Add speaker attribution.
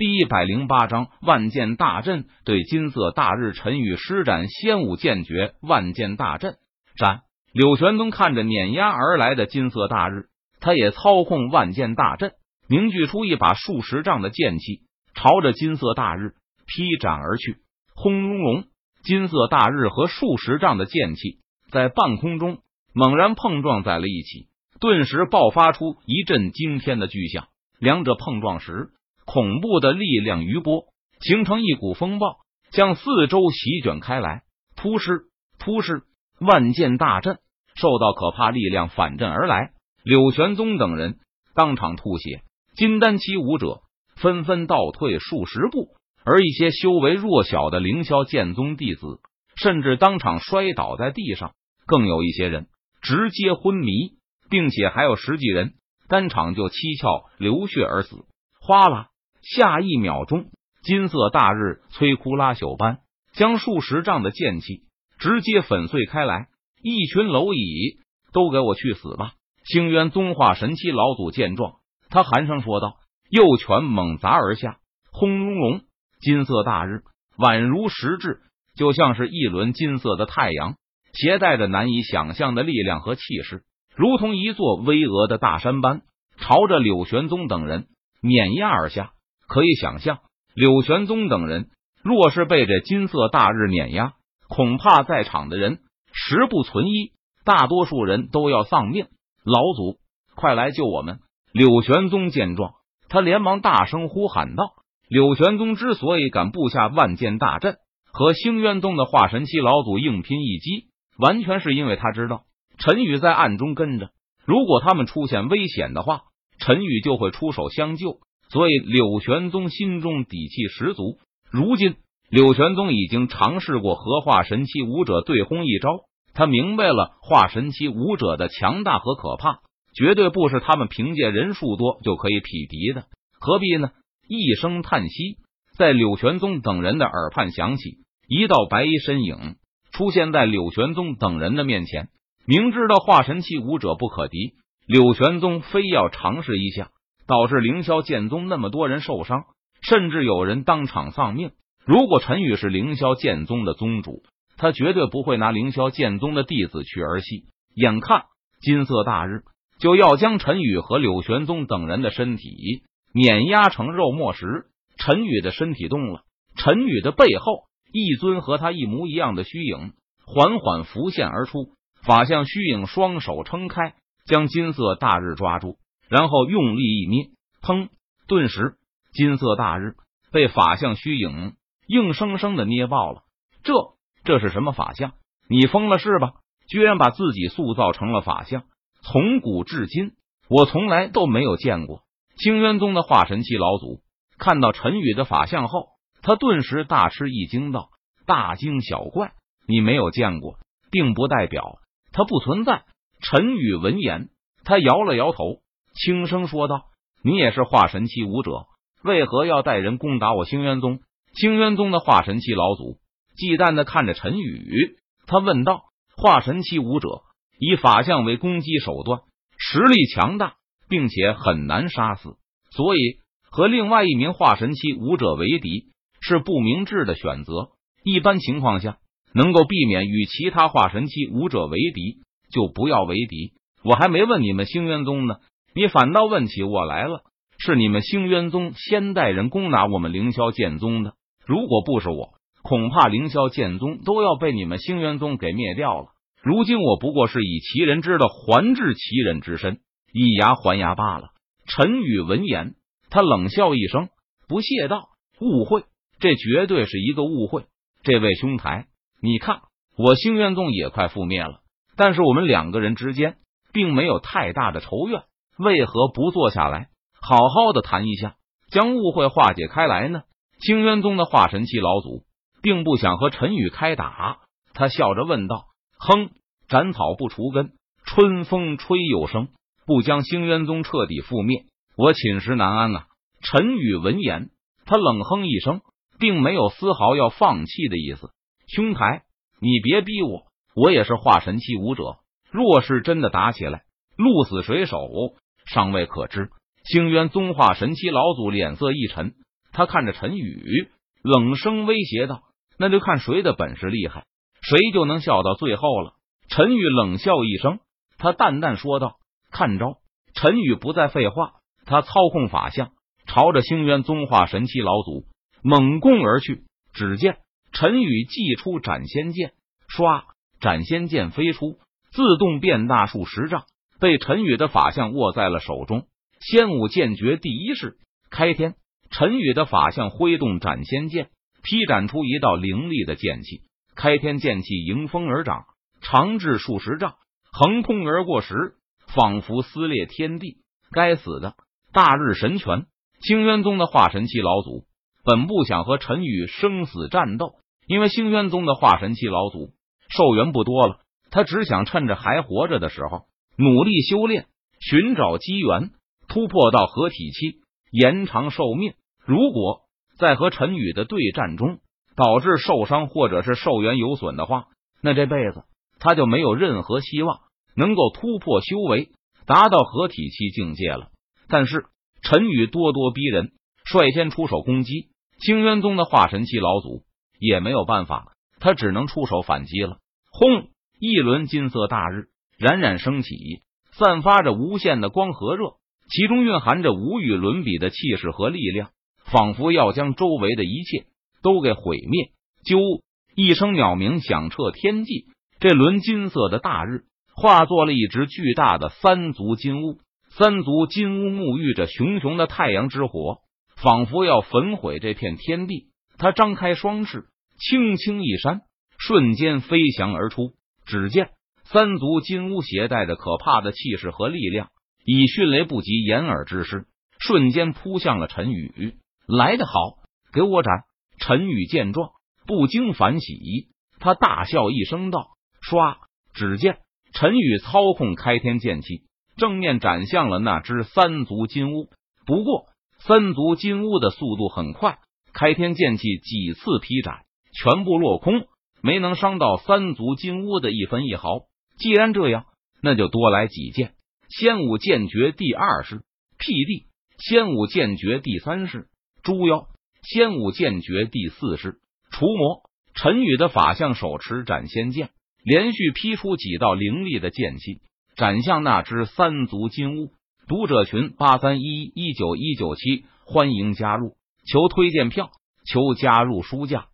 Speaker 1: 第一百零八章万剑大阵对金色大日，陈宇施展仙武剑诀万剑大阵。战柳玄宗看着碾压而来的金色大日，他也操控万剑大阵，凝聚出一把数十丈的剑气，朝着金色大日劈斩而去。轰隆隆，金色大日和数十丈的剑气在半空中猛然碰撞在了一起，顿时爆发出一阵惊天的巨响。两者碰撞时。恐怖的力量余波形成一股风暴，向四周席卷开来。突施突施，万剑大阵受到可怕力量反震而来。柳玄宗等人当场吐血，金丹期武者纷纷倒退数十步，而一些修为弱小的凌霄剑宗弟子甚至当场摔倒在地上，更有一些人直接昏迷，并且还有十几人当场就七窍流血而死。哗啦！下一秒钟，金色大日摧枯拉朽般将数十丈的剑气直接粉碎开来。一群蝼蚁，都给我去死吧！星渊宗化神期老祖见状，他寒声说道，右拳猛砸而下，轰隆隆，金色大日宛如实质，就像是一轮金色的太阳，携带着难以想象的力量和气势，如同一座巍峨的大山般，朝着柳玄宗等人碾压而下。可以想象，柳玄宗等人若是被这金色大日碾压，恐怕在场的人十不存一，大多数人都要丧命。老祖，快来救我们！柳玄宗见状，他连忙大声呼喊道：“柳玄宗之所以敢布下万剑大阵，和星渊宗的化神期老祖硬拼一击，完全是因为他知道陈宇在暗中跟着，如果他们出现危险的话，陈宇就会出手相救。”所以，柳玄宗心中底气十足。如今，柳玄宗已经尝试过和化神期武者对轰一招，他明白了化神期武者的强大和可怕，绝对不是他们凭借人数多就可以匹敌的。何必呢？一声叹息，在柳玄宗等人的耳畔响起，一道白衣身影出现在柳玄宗等人的面前。明知道化神期武者不可敌，柳玄宗非要尝试一下。导致凌霄剑宗那么多人受伤，甚至有人当场丧命。如果陈宇是凌霄剑宗的宗主，他绝对不会拿凌霄剑宗的弟子去儿戏。眼看金色大日就要将陈宇和柳玄宗等人的身体碾压成肉末时，陈宇的身体动了。陈宇的背后，一尊和他一模一样的虚影缓缓浮现而出，法相虚影双手撑开，将金色大日抓住。然后用力一捏，砰！顿时，金色大日被法相虚影硬生生的捏爆了。这这是什么法相？你疯了是吧？居然把自己塑造成了法相！从古至今，我从来都没有见过。清渊宗的化神期老祖看到陈宇的法相后，他顿时大吃一惊，道：“大惊小怪！你没有见过，并不代表他不存在。”陈宇闻言，他摇了摇头。轻声说道：“你也是化神期武者，为何要带人攻打我星渊宗？”星渊宗的化神期老祖忌惮的看着陈宇，他问道：“化神期武者以法相为攻击手段，实力强大，并且很难杀死，所以和另外一名化神期武者为敌是不明智的选择。一般情况下，能够避免与其他化神期武者为敌，就不要为敌。我还没问你们星渊宗呢。”你反倒问起我来了，是你们星渊宗先带人攻打我们凌霄剑宗的。如果不是我，恐怕凌霄剑宗都要被你们星渊宗给灭掉了。如今我不过是以其人之道还治其人之身，以牙还牙罢了。陈宇闻言，他冷笑一声，不屑道：“误会，这绝对是一个误会。这位兄台，你看，我星渊宗也快覆灭了，但是我们两个人之间并没有太大的仇怨。”为何不坐下来，好好的谈一下，将误会化解开来呢？清渊宗的化神期老祖并不想和陈宇开打，他笑着问道：“哼，斩草不除根，春风吹又生，不将星渊宗彻底覆灭，我寝食难安啊！”陈宇闻言，他冷哼一声，并没有丝毫要放弃的意思。兄台，你别逼我，我也是化神期武者，若是真的打起来，鹿死谁手？尚未可知。星渊宗化神期老祖脸色一沉，他看着陈宇，冷声威胁道：“那就看谁的本事厉害，谁就能笑到最后了。”陈宇冷笑一声，他淡淡说道：“看招！”陈宇不再废话，他操控法相，朝着星渊宗化神期老祖猛攻而去。只见陈宇祭出斩仙剑，唰，斩仙剑飞出，自动变大数十丈，被陈宇的法相握在了手中。仙武剑诀第一式开天，陈宇的法相挥动斩仙剑，劈斩出一道凌厉的剑气。开天剑气迎风而长，长至数十丈，横空而过时，仿佛撕裂天地。该死的大日神拳！星渊宗的化神期老祖本不想和陈宇生死战斗，因为星渊宗的化神期老祖寿元不多了，他只想趁着还活着的时候努力修炼，寻找机缘。突破到合体期，延长寿命。如果在和陈宇的对战中导致受伤或者是寿元有损的话，那这辈子他就没有任何希望能够突破修为，达到合体期境界了。但是陈宇咄咄逼人，率先出手攻击星渊宗的化神期老祖，也没有办法，他只能出手反击了。轰！一轮金色大日冉冉升起，散发着无限的光和热。其中蕴含着无与伦比的气势和力量，仿佛要将周围的一切都给毁灭。啾！一声鸟鸣响彻天际，这轮金色的大日化作了一只巨大的三足金乌。三足金乌沐浴着熊熊的太阳之火，仿佛要焚毁这片天地。他张开双翅，轻轻一扇，瞬间飞翔而出。只见三足金乌携带着可怕的气势和力量。以迅雷不及掩耳之势，瞬间扑向了陈宇。来得好，给我斩！陈宇见状，不禁反喜，他大笑一声道：“唰！”只见陈宇操控开天剑气，正面斩向了那只三足金乌。不过，三足金乌的速度很快，开天剑气几次劈斩，全部落空，没能伤到三足金乌的一分一毫。既然这样，那就多来几剑。仙武剑诀第二式辟地，仙武剑诀第三式猪妖，仙武剑诀第四式除魔。陈宇的法相手持斩仙剑，连续劈出几道凌厉的剑气，斩向那只三足金乌。读者群八三一一九一九七，欢迎加入，求推荐票，求加入书架。